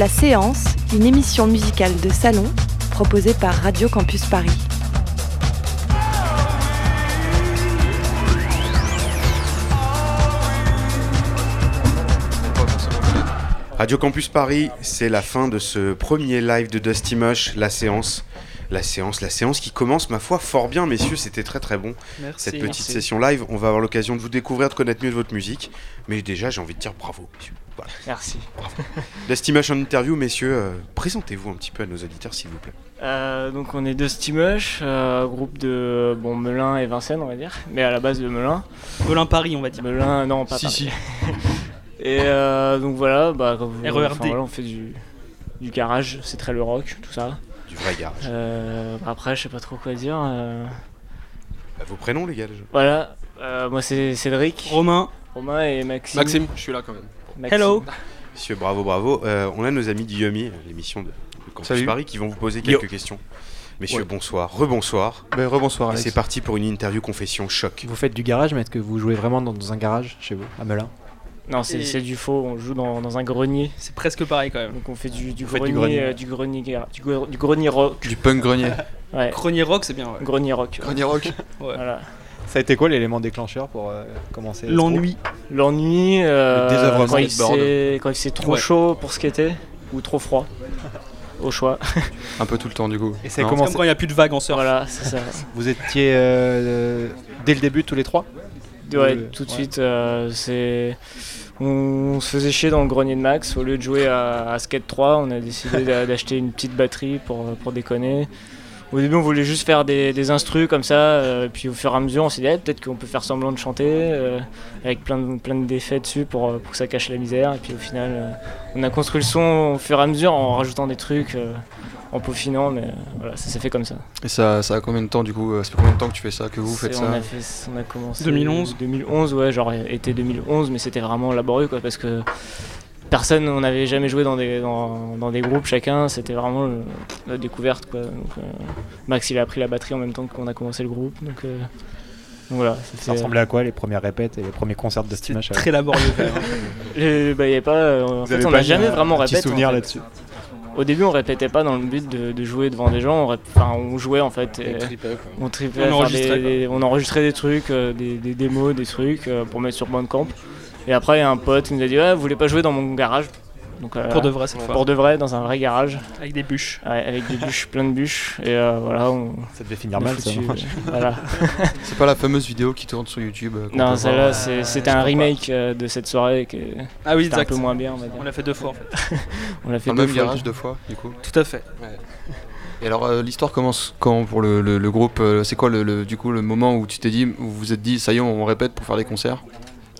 La Séance, une émission musicale de salon proposée par Radio Campus Paris. Radio Campus Paris, c'est la fin de ce premier live de Dusty Mush, la séance. La séance, la séance qui commence, ma foi, fort bien, messieurs, c'était très très bon. Merci. Cette petite merci. session live, on va avoir l'occasion de vous découvrir, de connaître mieux votre musique. Mais déjà, j'ai envie de dire bravo, messieurs. Voilà. Merci. Dusty Mush en interview, messieurs, euh, présentez-vous un petit peu à nos auditeurs, s'il vous plaît. Euh, donc on est deux Steamush, euh, groupe de bon Melun et Vincennes on va dire, mais à la base de Melun. Melun Paris, on va dire. Melun non pas Si, Paris. si. Et euh, donc voilà, bah, vous- enfin, voilà, on fait du, du garage, c'est très le rock, tout ça. Du vrai garage. Euh, après je sais pas trop quoi dire. euh, Bah, vos prénoms, les gars, déjà. voilà, euh, moi c'est Cédric, Romain, Romain et Maxime. Maxime, je suis là quand même. Maxime. hello. Messieurs, bravo, bravo. Euh, on a nos amis d'Yomi, l'émission de, de Campus Salut. Paris, qui vont vous poser quelques questions. Messieurs, Ouais. bonsoir, rebonsoir. Ben, rebonsoir Et c'est parti pour une interview confession choc. Vous faites du garage, mais est-ce que vous jouez vraiment dans un garage chez vous, à Melun? Non c'est Et- c'est du faux, on joue dans, dans un grenier. C'est presque pareil quand même. Donc on fait du, grenier, du grenier. euh, du grenier, du, gre- du grenier rock. Du punk grenier. Ouais, Grenier rock, c'est bien. Ouais. grenier rock. grenier rock. Ouais. Voilà. Ça a été quoi l'élément déclencheur pour euh, commencer ce L'ennui. L'ennui, euh, Le quand, il s'est- quand il fait trop Ouais. chaud pour skater ou trop froid, au choix. Un peu tout le temps du coup. Et c'est comment Comme quand il n'y a plus de vagues en surf. voilà, c'est ça. Vous étiez euh, dès le début tous les trois Ouais, tout de ouais. suite, euh, c'est. On se faisait chier dans le grenier de Max. Au lieu de jouer à, à Skate 3, on a décidé d'a- d'acheter une petite batterie pour, pour déconner. Au début, on voulait juste faire des, des instrus comme ça, euh, puis au fur et à mesure, on s'est dit eh, peut-être qu'on peut faire semblant de chanter euh, avec plein de, plein d'effets dessus pour, euh, pour que ça cache la misère. Et puis au final, euh, on a construit le son au fur et à mesure en rajoutant des trucs, euh, en peaufinant, mais euh, voilà, ça s'est fait comme ça. Et ça, ça a combien de temps du coup Ça fait combien de temps que tu fais ça Que vous faites on ça a, fait, on a commencé 2011. 2011, ouais, genre été 2011, mais c'était vraiment laborieux quoi, parce que personne, on n'avait jamais joué dans des, dans, dans des groupes chacun, c'était vraiment la découverte quoi. Donc, euh, Max il a appris la batterie en même temps qu'on a commencé le groupe, donc, euh, donc voilà. Ça c'était- ressemblait à quoi les premières répètes et les premiers concerts de Steamash très laborieux même. Euh, bah, y avait pas, euh, en fait, on n'a jamais vraiment répété. en souvenir fait. là-dessus Au début, on répétait pas dans le but de, de jouer devant des gens, on, rép- enfin, on jouait en fait. et- On tripait On enregistrait, des- des- on enregistrait des trucs, euh, des, des démos, des trucs euh, pour mettre sur Bandcamp. Et après, il y a un pote qui nous a dit Ouais, vous voulez pas jouer dans mon garage Donc, euh, Pour de vrai cette fois. Pour de vrai, dans un vrai garage, Avec des bûches. ouais, avec des bûches, plein de bûches. Et euh, voilà, on. Ça devait finir mal ça. foutu, non euh, voilà. C'est pas la fameuse vidéo qui tourne sur YouTube Non, celle-là, euh, c'était un remake de cette soirée qui est- Ah oui, c'était un exact. peu moins bien, on va dire. On l'a fait deux fois en fait. On l'a fait Dans le deux même fois, garage deux fois du coup. Tout à fait. Et alors euh, l'histoire commence quand pour le, le- le groupe euh, C'est quoi le, le- du coup le moment où tu t'es dit, où vous vous êtes dit, ça y est, on répète pour faire des concerts?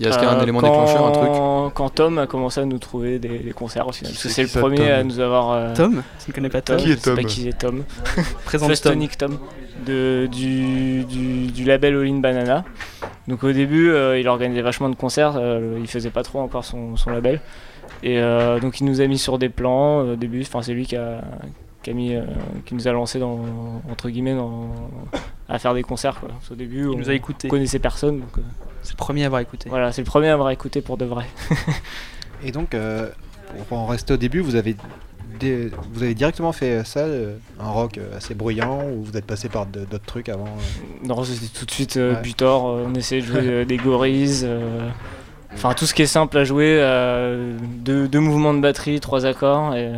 Est-ce qu'il y a un Euh, élément quand- déclencheur, un truc Quand Tom a commencé à nous trouver des, des concerts au final. Parce que c'est le premier Tom à nous avoir. euh, Tom Tu ne connais pas Tom Qui est je sais pas Tom qui est Tom. Présente Tom. Tom de, du, du, du label All In Banana. Donc au début, euh, il organisait vachement de concerts, euh, il faisait pas trop encore son, son label. Et euh, donc il nous a mis sur des plans euh, au début, enfin c'est lui qui a, qui a mis, euh, qui nous a lancé dans, entre guillemets dans, à faire des concerts. Quoi. Parce Au début, Il on nous a écouté. connaissait personne. Donc, euh, C'est le premier à avoir écouté. voilà, c'est le premier à avoir écouté pour de vrai. Et donc, euh, pour en rester au début, vous avez, dé- vous avez directement fait ça, euh, un rock euh, assez bruyant, ou vous êtes passé par de- d'autres trucs avant euh Non, c'était tout de suite euh, Ouais. butor. euh, on essayait de jouer euh, des gorilles. euh, Enfin, tout ce qui est simple à jouer. euh, deux, deux mouvements de batterie, trois accords. Et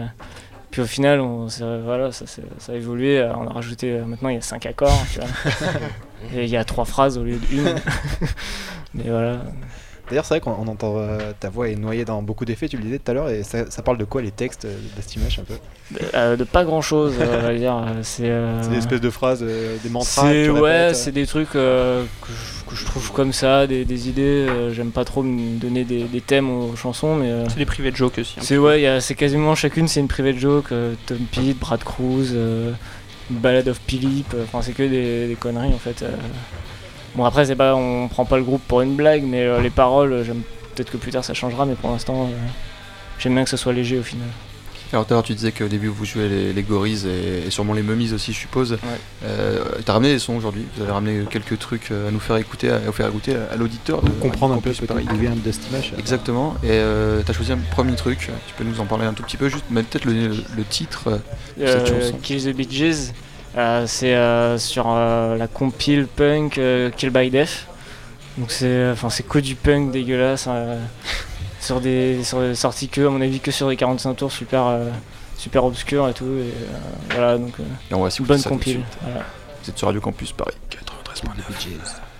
puis au final, on, voilà, ça, a évolué. euh, On a rajouté. euh, maintenant, il y a cinq accords. tu vois. et il y a trois phrases au lieu d'une. Mais voilà. D'ailleurs, c'est vrai qu'on on entend euh, ta voix est noyée dans beaucoup d'effets, tu le disais tout à l'heure, et ça, ça parle de quoi les textes euh, d'Estimash un peu? Euh, de pas grand chose, on va dire. C'est euh, C'est des espèces de phrases, euh, des mantras C'est que tu ouais, c'est des trucs euh, que, je, que je trouve comme ça, des, des idées. euh, J'aime pas trop me donner des, des thèmes aux chansons, mais euh, C'est des privés de joke aussi. c'est ouais, il y a- c'est quasiment chacune, c'est une private joke. euh, Tom Pete, Brad Cruz, euh, Ballad of Philip. euh, Enfin, c'est que des, des conneries en fait. euh. Bon après, c'est pas, on prend pas le groupe pour une blague, mais euh, les paroles, euh, j'aime peut-être que plus tard ça changera, mais pour l'instant, euh, j'aime bien que ce soit léger au final. Alors tout à l'heure tu disais qu'au début vous jouez les, les gorilles et, et sûrement les mummies aussi je suppose. Euh, T'as ramené des sons aujourd'hui, vous avez ramené quelques trucs à nous faire écouter, à, à faire écouter à, à l'auditeur. de Comprendre un peu Paris. Mush. Exactement, et euh, t'as choisi un premier truc, tu peux nous en parler un tout petit peu, juste mais peut-être le, le titre. euh, Cette chanson. Kill the Bee Gees, euh, c'est euh, sur euh, la compile punk euh, Kill by Death. Donc c'est enfin c'est que du punk dégueulasse euh, sur des sur des sorties que à mon avis que sur des 45 tours super euh, super obscurs et tout et euh, voilà donc euh, et on va s'écouter bonne compile. Voilà. Vous êtes sur Radio Campus Paris 93.9.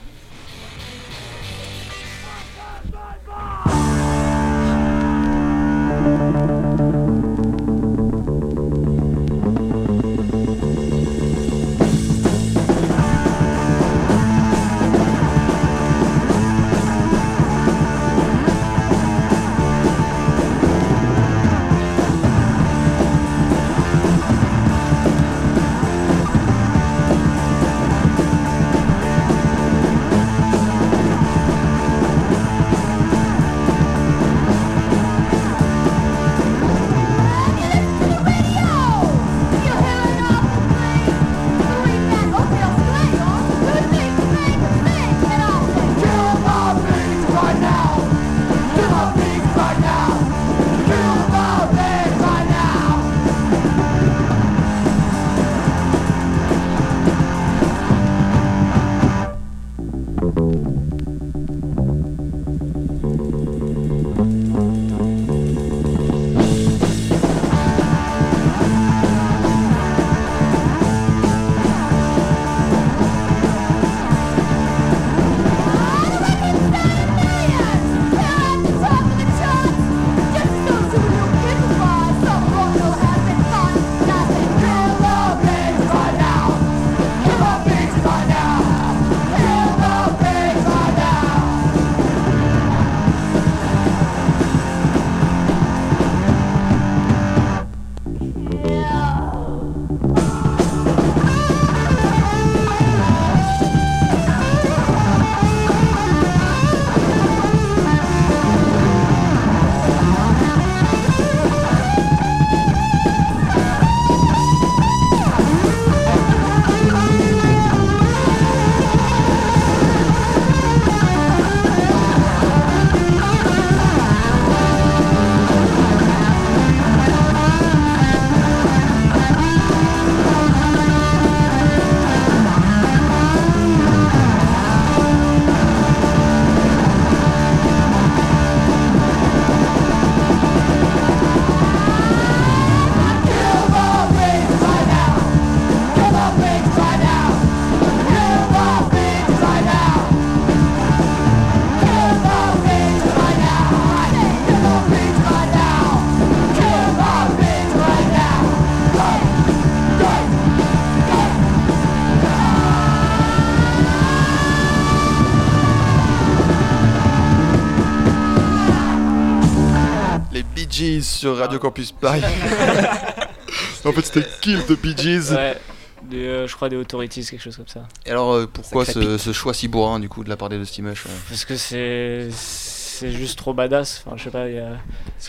sur Radio Campus Paris. en fait c'était Kill the Bee Gees. Ouais, des, euh, je crois des authorities quelque chose comme ça. Et alors euh, pourquoi ce, choix si bourrin du coup de la part des Dusty Mush euh Parce que c'est c'est juste trop badass. Enfin, je sais pas, il y a,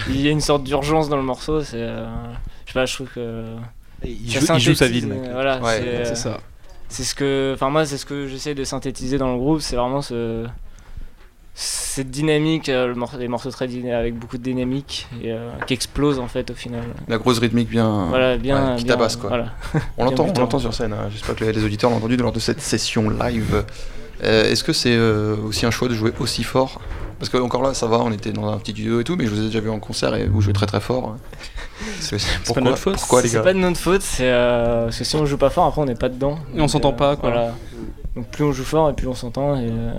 il y a une sorte d'urgence dans le morceau. C'est, euh, je sais pas, je trouve que Il joue, il joue sa vie, synthétise, le mec. Voilà, Ouais, c'est, euh, C'est ça. c'est ce que, enfin moi, c'est ce que j'essaie de synthétiser dans le groupe. C'est vraiment ce cette dynamique, euh, le morceau, des morceaux très dynamiques avec beaucoup de dynamique et euh, qui explose en fait au final. La grosse rythmique bien. Voilà, bien, ouais, qui bien, tabasse, quoi. Voilà. On l'entend, on putain. l'entend sur scène. hein. J'espère que les, les auditeurs l'ont entendu lors de cette session live. Euh, Est-ce que c'est euh, aussi un choix de jouer aussi fort? Parce que encore là, ça va, on était dans un petit duo et tout, mais je vous ai déjà vu en concert et vous jouez très très fort. C'est pourquoi, notre faute. Pourquoi les C'est pas de notre faute, c'est euh, parce que si on joue pas fort, après on n'est pas dedans. Et on s'entend pas, quoi. Voilà. Donc plus on joue fort et plus on s'entend et, euh,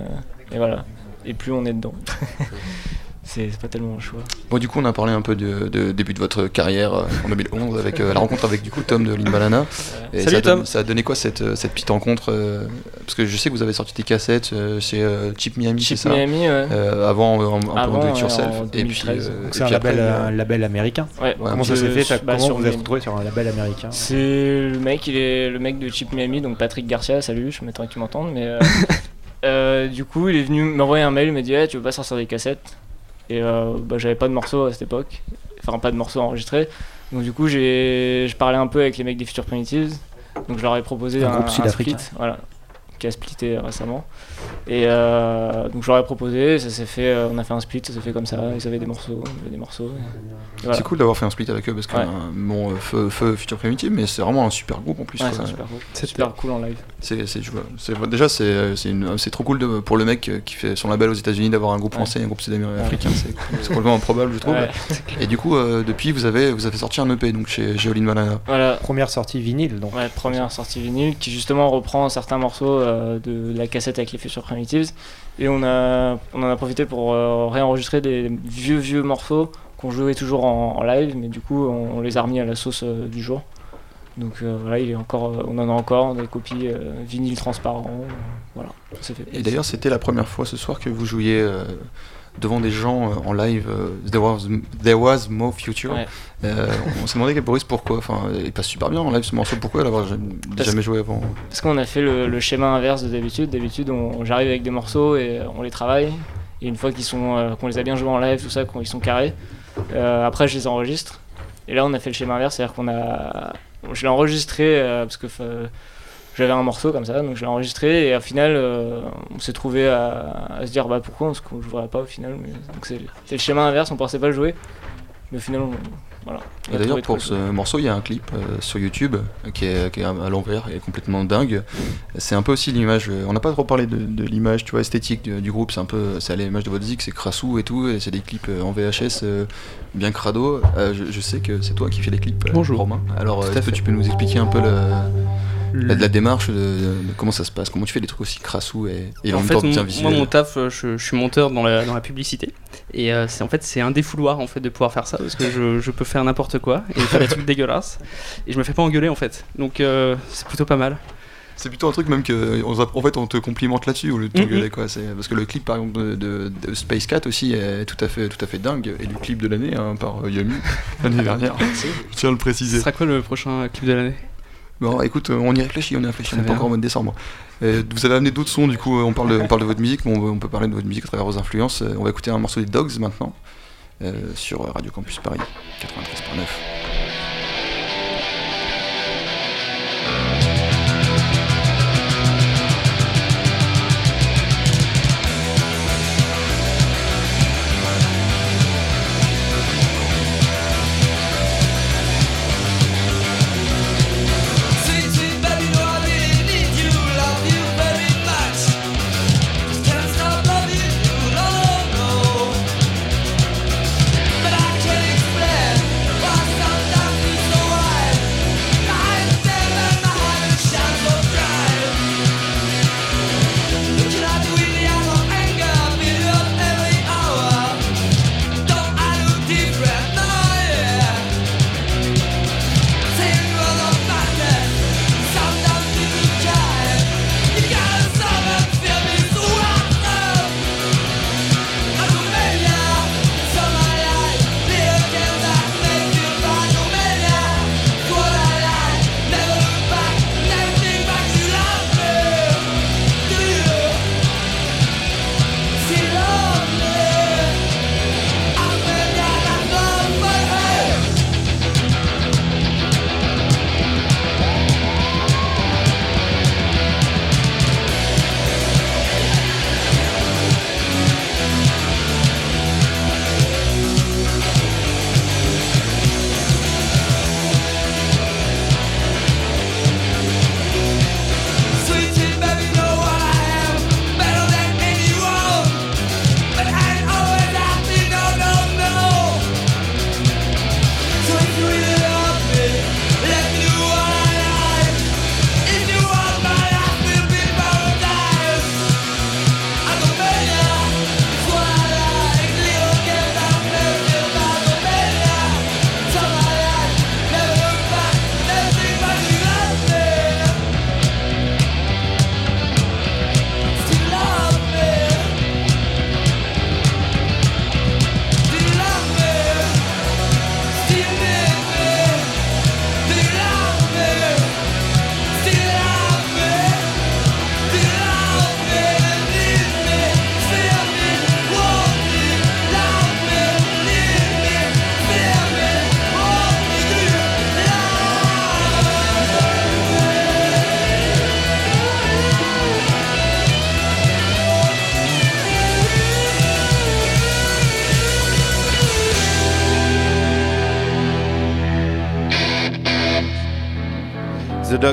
et voilà. Et plus on est dedans. c'est pas tellement un choix. Bon, du coup, on a parlé un peu de, de début de votre carrière euh, en 2011 avec euh, la rencontre avec du coup Tom de Limbalana. Et Salut, ça, a don- Tom. ça a donné quoi cette, euh, cette petite rencontre euh, Parce que je sais que vous avez sorti des cassettes euh, chez euh, Chip Miami, c'est Chip ça Miami, ouais. Euh, Avant, en- un peu Avant, en do it ouais, yourself. en et puis, 2013. euh, Donc et c'est un label, euh, un label américain. ouais. Comment ça Je- s'est fait bah, Comment sur vous vous êtes Miami. retrouvé sur un label américain C'est le mec, il est le mec de Chip Miami, donc Patrick Garcia, salut, je m'attendais que tu m'entendes, mais euh, du coup il est venu m'envoyer un mail, il m'a dit hey, tu veux pas sortir des cassettes? Et euh, bah, j'avais pas de morceaux à cette époque, enfin pas de morceaux enregistrés. Donc du coup, j'ai, je parlais un peu avec les mecs des Future Primitives. Donc je leur ai proposé Un un, groupe un sud-africain. split, voilà, qui a splitté récemment. Et euh, donc je leur ai proposé, ça s'est fait, euh, on a fait un split, ça s'est fait comme ça. Ils avaient des morceaux, on des morceaux. voilà. C'est cool d'avoir fait un split avec eux parce que Ouais. euh, euh, feu, feu Future Primitive, mais c'est vraiment un super groupe en plus. Ouais, c'est super cool. C'est super cool en live. C'est, c'est, déjà, c'est, trop cool de- pour le mec euh, qui fait son label aux États-Unis d'avoir un groupe Ouais. français et un groupe sud-africain. C'est, c'est complètement improbable, je trouve. Ouais. Et du coup, euh, depuis, vous avez, vous avez sorti un EP donc chez Geoline Banana. Voilà, Première sortie vinyle, donc. Ouais, première sortie vinyle qui justement reprend certains morceaux euh, de la cassette avec les Future Primitives. Et on, a, on en a profité pour euh, réenregistrer des vieux vieux morceaux qu'on jouait toujours en, live, mais du coup on, les a remis à la sauce euh, du jour. Donc voilà, il est encore, on en a encore des copies vinyle transparent. Voilà, ça fait Et d'ailleurs, c'était la première fois ce soir que vous jouiez euh, devant des gens euh, en live. euh, There was, There was More Future. Ouais. Euh, on s'est demandé, Boris, pourquoi? Enfin, il passe super bien en live ce morceau. Pourquoi l'avoir jamais, joué avant? Parce qu'on a fait le, le schéma inverse de d'habitude. D'habitude, j'arrive avec des morceaux et on les travaille. Et une fois qu'ils sont, qu'on les a bien joués en live, tout ça, qu'ils sont carrés, après je les enregistre. Et là, on a fait le schéma inverse, c'est-à-dire qu'on a, je l'ai enregistré parce que j'avais un morceau comme ça, donc je l'ai enregistré et au final, euh, on s'est trouvé à, à se dire bah pourquoi qu'on ne jouerait pas au final. Mais, donc c'est le schéma inverse, on pensait pas le jouer, mais au final, on, voilà. on Et a d'ailleurs, pour ce morceau, il y a un clip euh, sur YouTube qui est, qui est à l'envers et complètement dingue. C'est un peu aussi l'image. euh, on n'a pas trop parlé de, de l'image, tu vois, esthétique du, du groupe. C'est un peu, c'est à l'image de votre zik, c'est crassou et tout. Et c'est des clips en VHS euh, bien crado. Euh, je, je sais que c'est toi qui fais les clips, Bonjour. Romain. Alors, est-ce que tu peux nous expliquer un peu le- la, la démarche de, de comment ça se passe, comment tu fais des trucs aussi crassous et, et en, en même fait, temps bien moi, visuels. mon taf, euh, je, je suis monteur dans la, dans la publicité. Et euh, c'est en fait, c'est un défouloir en fait de pouvoir faire ça parce que je, je peux faire n'importe quoi et faire des trucs dégueulasses. Et je me fais pas engueuler en fait. Donc euh, c'est plutôt pas mal. C'est plutôt un truc même que en fait on te complimente là-dessus au lieu de Mhm. t'engueuler quoi. C'est parce que le clip par exemple de, de- de Space Cat aussi est tout à fait tout à fait dingue et le clip de l'année hein, par Yumi l'année dernière. Je tiens à le Ce préciser. sera quoi le prochain clip de l'année? Bon écoute, euh, on y réfléchit, on y réfléchit, on est pas bien. encore en mode décembre. Euh, vous avez amené d'autres sons du coup, euh, on parle de, on parle de votre musique, mais on, peut parler de votre musique à travers vos influences. On va écouter un morceau des Dogs maintenant euh, sur Radio Campus Paris 93.9.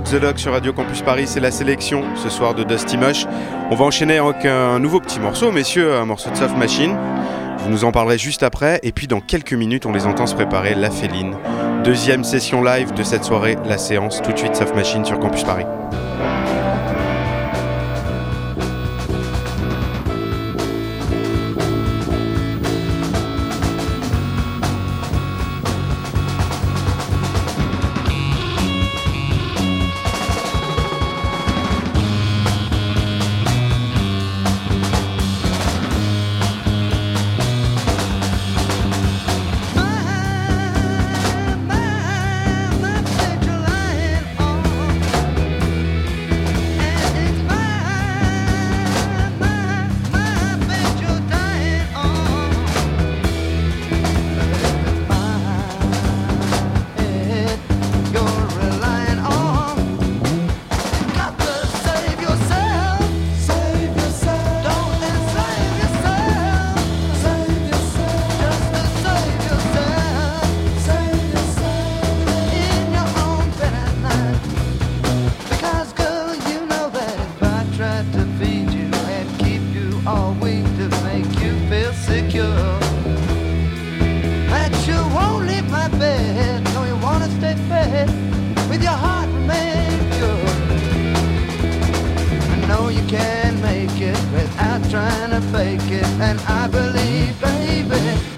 The Dog sur Radio Campus Paris, c'est la sélection ce soir de Dusty Mush. On va enchaîner avec un nouveau petit morceau, messieurs, un morceau de Soft Machine. Vous nous en parlerez juste après, et puis dans quelques minutes, on les entend se préparer La Féline. Deuxième session live de cette soirée, la séance, tout de suite Soft Machine sur Campus Paris. Trying to fake it, and I believe, baby,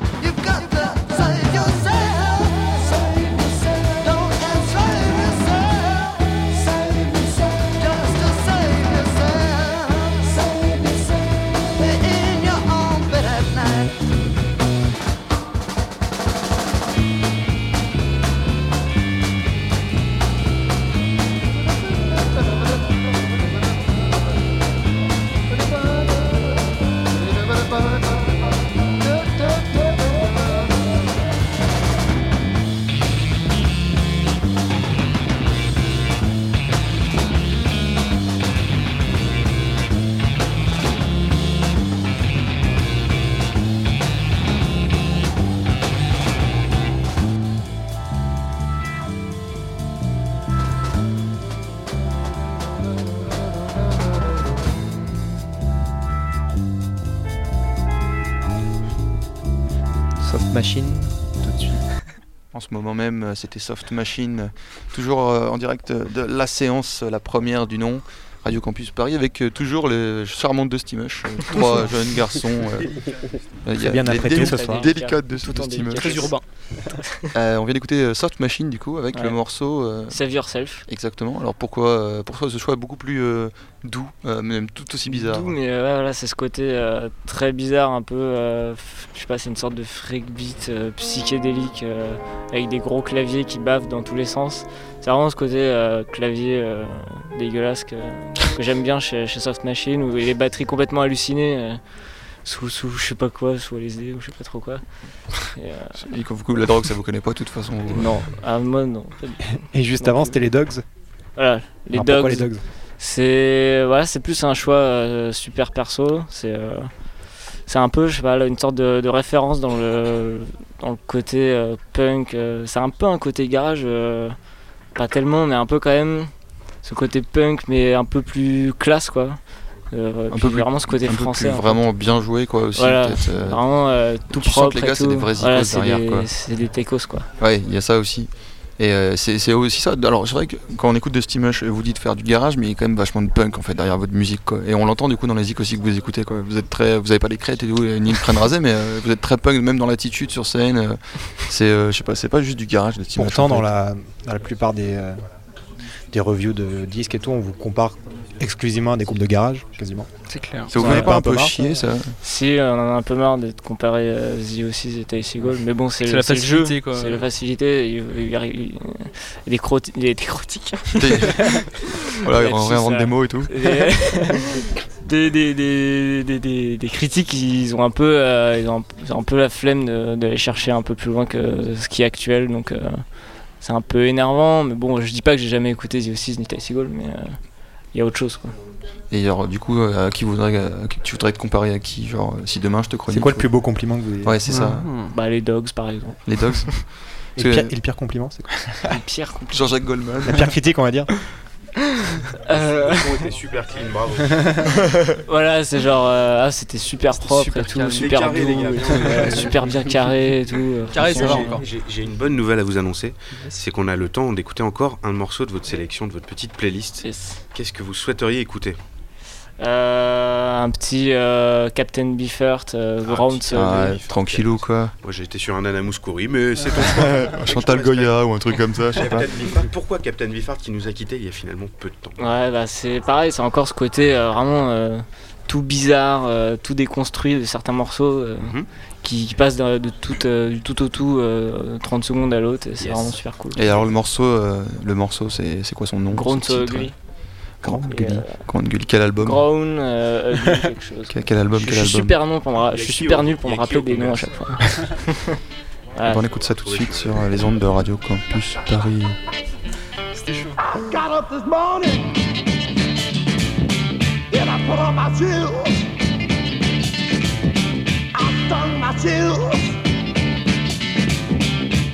Machine, tout de suite. En ce moment même, euh, c'était Soft Machine, toujours euh, en direct de la séance, la première du nom, Radio Campus Paris, avec euh, toujours les charmantes de Stimush, euh, trois jeunes garçons. euh, il y a bien déli- ce soir. Délicates de Stimush. Très urbain. Euh, on vient d'écouter Soft Machine du coup, avec Ouais. le morceau. euh, Save Yourself. Exactement. Alors pourquoi, pourquoi ce choix beaucoup plus euh, doux, euh, même tout aussi bizarre Doux, mais euh, voilà, c'est ce côté euh, très bizarre, un peu. euh, je sais pas, c'est une sorte de freak beat euh, psychédélique euh, avec des gros claviers qui bavent dans tous les sens. C'est vraiment ce côté euh, clavier euh, dégueulasse que, que j'aime bien chez, chez Soft Machine, où les batteries complètement hallucinées. euh, sous, sous je sais pas quoi, sous LSD ou je sais pas trop quoi. Et, euh, quand vous la drogue, ça vous connaît pas de toute façon. vous- non, à moi non. Et juste Non avant, c'était les Dogs. Voilà, les Alors, pourquoi dogs. les Dogs? C'est voilà, c'est plus un choix euh, super perso. C'est euh, c'est un peu, je sais pas, une sorte de, de référence dans le dans le côté euh, punk. euh, c'est un peu un côté garage, euh, pas tellement, mais un peu quand même. Ce côté punk, mais un peu plus classe quoi. Un peu plus- vraiment ce côté un peu français. plus fait. vraiment bien joué quoi aussi. Voilà. Vraiment tout tu sens propre que les gars, et c'est des vrais Voilà, icônes c'est derrière, des- quoi. C'est des techos quoi. Ouais, il y a ça aussi. Et euh, c'est aussi ça. Alors c'est vrai que quand on écoute de Steamush, vous dites faire du garage, mais il y a quand même vachement de punk en fait derrière votre musique quoi. Et on l'entend du coup dans les zik aussi que vous écoutez quoi. Vous êtes très, vous avez pas les crêtes et tout, ni le crâne rasé, mais euh, vous êtes très punk même dans l'attitude sur scène. euh, c'est, je sais pas, c'est pas juste du garage de Steamush. Pourtant, en dans la, dans la plupart des, des reviews de disques et tout, on vous compare exclusivement à des groupes de garage, quasiment. C'est clair. Ça vous fait a pas un peu chier ça Si, on en a un peu marre d'être comparé à The O6 et Ty Seagull, mais bon, c'est la c'est le jeu, facilité, quoi. c'est la facilité. Il, est critiques. Des- Voilà, Ouais, on réinvente des mots et tout. des, des, des, des, des- des critiques, ils ont un peu, euh, ils ont un, peu la flemme de- d'aller chercher un peu plus loin que ce qui est actuel, donc euh, c'est un peu énervant. Mais bon, je dis pas que j'ai jamais écouté The O6 ni Ty Seagull, mais euh, il y a autre chose. Quoi. Et alors du coup, euh, à qui voudrais, à qui tu voudrais te comparer à qui Genre, euh, si demain je te chronique. C'est quoi le plus beau compliment que vous avez Ouais, c'est ça. Mhm. Bah, les Dogs par exemple. Les dogs. Et le, pire, et le pire compliment, c'est quoi Le pire compliqué. Jean-Jacques Goldman. La pire critique, on va dire. Euh, Le son était super clean, bravo. voilà, c'est genre, euh, ah, c'était super propre super et tout, super Carré, doux, les gars. et tout, voilà, super bien carré et tout. Carré, ça va franchement, encore. J'ai- J'ai une bonne nouvelle à vous annoncer, c'est qu'on a le temps d'écouter encore un morceau de votre sélection, de votre petite playlist. yes. Qu'est-ce que vous souhaiteriez écouter? Euh, un petit euh, Captain Beefheart, euh, Ah, Ground petit- Soul. Ah, tranquillou quoi. Moi j'ai été sur un Nana Mouskouri, mais c'est ton choix. Chantal Goya ou un truc comme ça, je sais pas. Pourquoi Captain Beefheart qui nous a quittés il y a finalement peu de temps Ouais, bah c'est pareil, c'est encore ce côté euh, vraiment euh, tout bizarre, euh, tout déconstruit de certains morceaux euh, Mhm. qui, qui passent de, de tout, euh, du tout au tout euh, 30 secondes à l'autre, et c'est Yes. vraiment super cool. Et alors le morceau, euh, le morceau c'est quoi son nom? Grown son Et, Gully. euh, Ground Gully. Quel album Grown euh, Ugly, quelque chose. quel, quel album je, Quel je suis super, non pour me ra- Il y je suis super nul pour me rappeler des noms à chaque fois. Voilà. On écoute ça tout de suite sur euh, les ondes de Radio Campus Paris. got up this morning and I put on my shoes. I stung my shoes.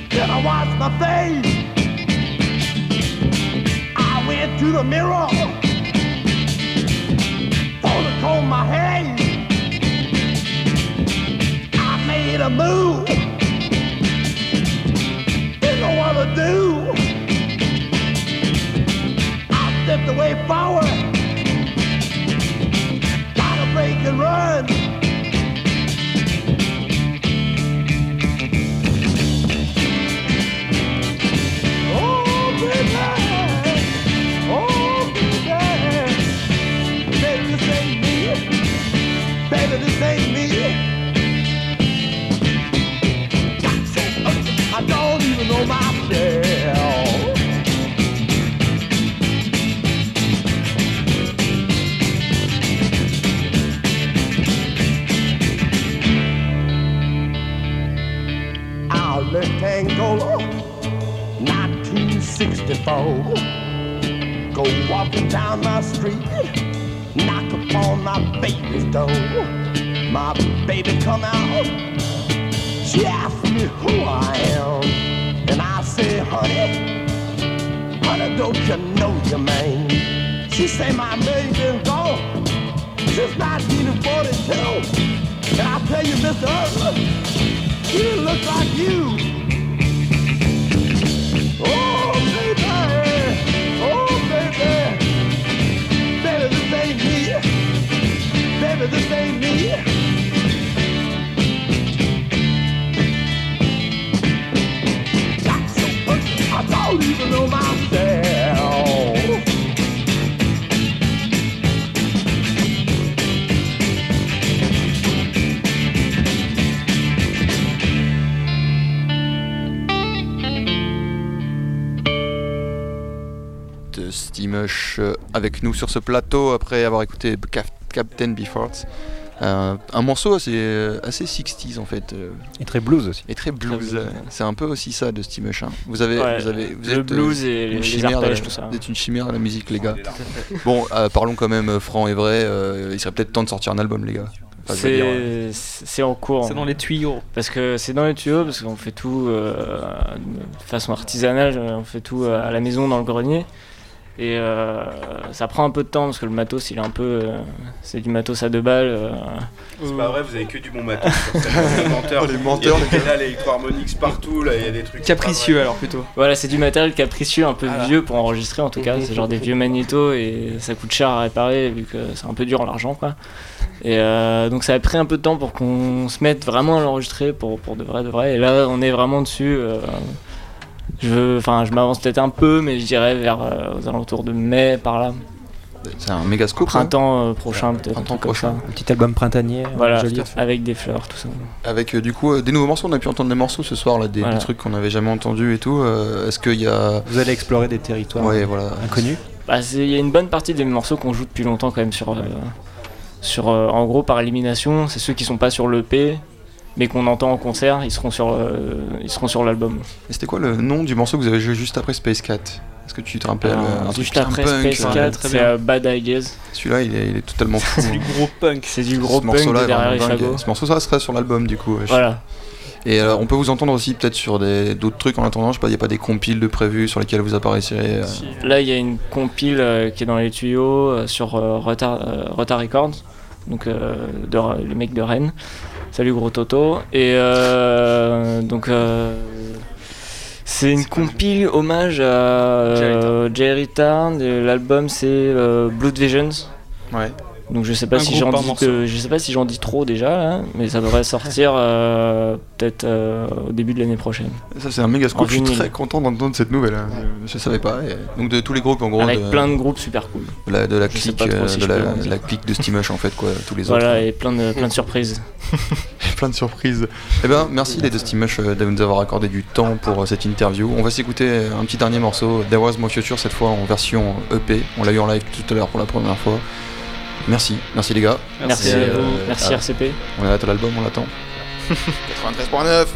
Then I washed my face. I went to the mirror. Comb my hair. I made a move. Didn't know what to do. I stepped away forward. Gotta break and run. Avec nous sur ce plateau après avoir écouté Cap- Captain Beefheart. Euh, un morceau assez, euh, assez 60s en fait, euh, Et très blues aussi. et très blues. C'est un peu aussi ça de Steamush. hein. Vous avez, Ouais, vous avez, vous le êtes, euh, blues et une les, chimère, arpèges, tout ça. Vous êtes une chimère à la musique, les gars. Bon, euh, parlons quand même franc et vrai. euh, il serait peut-être temps de sortir un album, les gars. Enfin, C'est en cours. C'est dans les tuyaux. Parce que c'est dans les tuyaux, parce qu'on fait tout euh, de façon artisanale, on fait tout à la maison dans le grenier. Et euh, ça prend un peu de temps parce que le matos, il est un peu. euh, c'est du matos à deux balles. euh, C'est pas vrai, vous avez que du bon matos scène. Les menteurs, les il y a menteurs, des pédales électro-harmoniques partout, là, il y a des trucs. Capricieux alors plutôt. Voilà, c'est du matériel capricieux, un peu Voilà. vieux pour enregistrer en tout cas. C'est genre des vieux magnétos et ça coûte cher à réparer vu que c'est un peu dur l'argent quoi. Et euh, donc ça a pris un peu de temps pour qu'on se mette vraiment à l'enregistrer pour, pour de vrai, de vrai. Et là, on est vraiment dessus. Je, enfin, je m'avance peut-être un peu, mais je dirais vers euh, aux alentours de mai par là. C'est un méga scoop. hein. Printemps euh, prochain peut-être. un Printemps comme prochain. ça. Un petit album printanier. Voilà, joli. avec des fleurs, tout ça. Avec euh, du coup euh, des nouveaux morceaux. On a pu entendre des morceaux ce soir, là, des, Voilà. des trucs qu'on n'avait jamais entendus et tout. Euh, Est-ce qu'il y a. Vous allez explorer des territoires Ouais, voilà. inconnus. Bah, c'est- Il y a une bonne partie des morceaux qu'on joue depuis longtemps quand même sur, euh, sur euh, en gros par élimination. C'est ceux qui sont pas sur l'EP, mais qu'on entend en concert, ils seront sur, euh, ils seront sur l'album. Et c'était quoi le nom du morceau que vous avez joué juste après Space Cat? Est-ce que tu te rappelles Alors, euh, un truc juste après punk, Space euh, 4, très c'est euh, Bad Ideas. Celui-là, il est, il est totalement fou. C'est du gros punk. C'est du gros Ce punk derrière les fagots. Ce morceau-là sera sur l'album du coup. ouais. Voilà. Et alors, on peut vous entendre aussi peut-être sur des- d'autres trucs en attendant. Je sais pas, il n'y a pas des compiles de prévus sur lesquels vous apparaissez. euh, Là, il y a une compile euh, qui est dans les tuyaux euh, sur euh, Retard, euh, Records, donc euh, de, les mecs de Rennes. Salut gros Toto. Et euh, donc, euh, c'est une compile hommage à euh, Jerry Tarn. et L'album, c'est euh, Blood Visions. Ouais. Donc je sais pas Un si j'en dis, de- je sais pas si j'en dis trop déjà, là, mais ça devrait sortir euh, peut-être euh, au début de l'année prochaine. Ça, c'est un méga scoop. Je suis très content d'entendre cette nouvelle. hein. Je, je savais pas. Et donc, de tous les groupes, en gros, Avec de, plein de groupes super cool. de la, de clique, euh, si de la, clique de Steamush, en fait, quoi. Tous les Voilà, autres. et plein de, plein de surprises. plein de surprises. Eh ben, merci les Dusty Mush euh, de nous avoir accordé du temps pour cette interview. On va s'écouter un petit dernier morceau, There Was More Future, cette fois en version EP. On l'a eu en live tout à l'heure pour la première fois. Merci, merci les gars. Merci, Et, à euh, vous, merci ah, RCP. On a hâte à l'album, on l'attend. 93.9